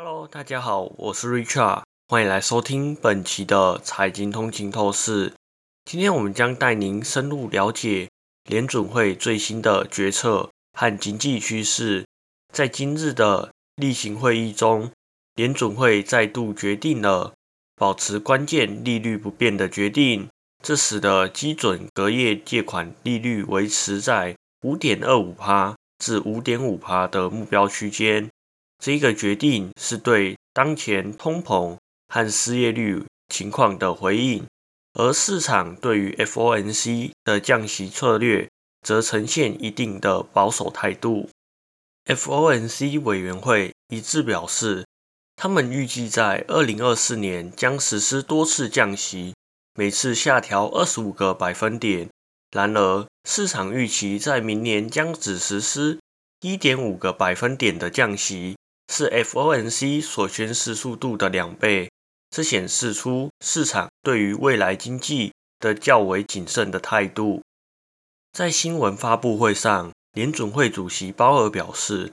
Hello，大家好，我是 Richard，欢迎来收听本期的财经通勤透视。今天我们将带您深入了解联准会最新的决策和经济趋势。在今日的例行会议中，联准会再度决定了保持关键利率不变的决定，这使得基准隔夜借款利率维持在五点二五帕至五点五帕的目标区间。这一个决定是对当前通膨和失业率情况的回应，而市场对于 FOMC 的降息策略则呈现一定的保守态度。FOMC 委员会一致表示，他们预计在二零二四年将实施多次降息，每次下调二十五个百分点。然而，市场预期在明年将只实施一点五个百分点的降息，是 FOMC 所宣示速度的两倍。这显示出市场对于未来经济的较为谨慎的态度。在新闻发布会上，联准会主席鲍尔表示，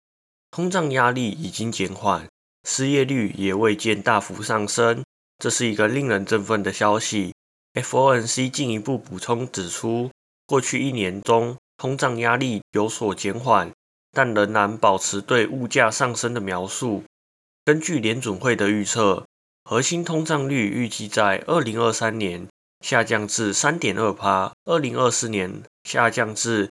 通胀压力已经减缓，失业率也未见大幅上升，这是一个令人振奋的消息。FOMC 进一步补充指出。过去一年中，通胀压力有所减缓，但仍然保持对物价上升的描述。根据联准会的预测，核心通胀率预计在二零二三年下降至三点二帕，二零二四年下降至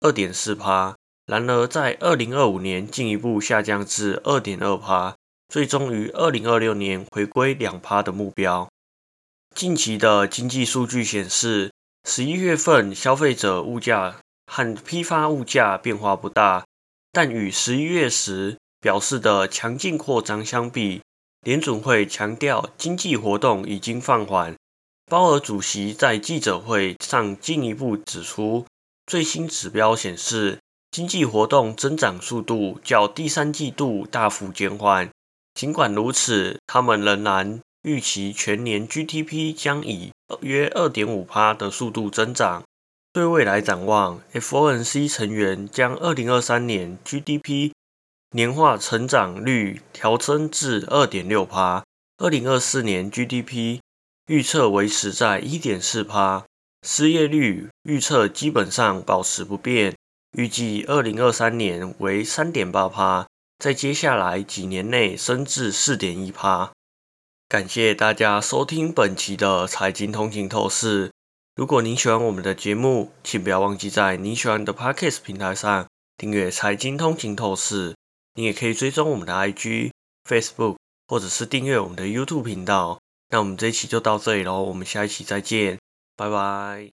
二点四帕，然而在二零二五年进一步下降至二点二帕，最终于二零二六年回归两帕的目标。近期的经济数据显示。十一月份消费者物价和批发物价变化不大，但与十一月时表示的强劲扩张相比，联准会强调经济活动已经放缓。鲍尔主席在记者会上进一步指出，最新指标显示经济活动增长速度较第三季度大幅减缓。尽管如此，他们仍然。预期全年 GDP 将以约二点五帕的速度增长。对未来展望，FOMC 成员将二零二三年 GDP 年化成长率调升至二点六帕，二零二四年 GDP 预测维持在一点四帕，失业率预测基本上保持不变，预计二零二三年为三点八帕，在接下来几年内升至四点一帕。感谢大家收听本期的财经通勤透视。如果您喜欢我们的节目，请不要忘记在您喜欢的 Podcast 平台上订阅财经通勤透视。你也可以追踪我们的 IG、Facebook，或者是订阅我们的 YouTube 频道。那我们这一期就到这里喽，我们下一期再见，拜拜。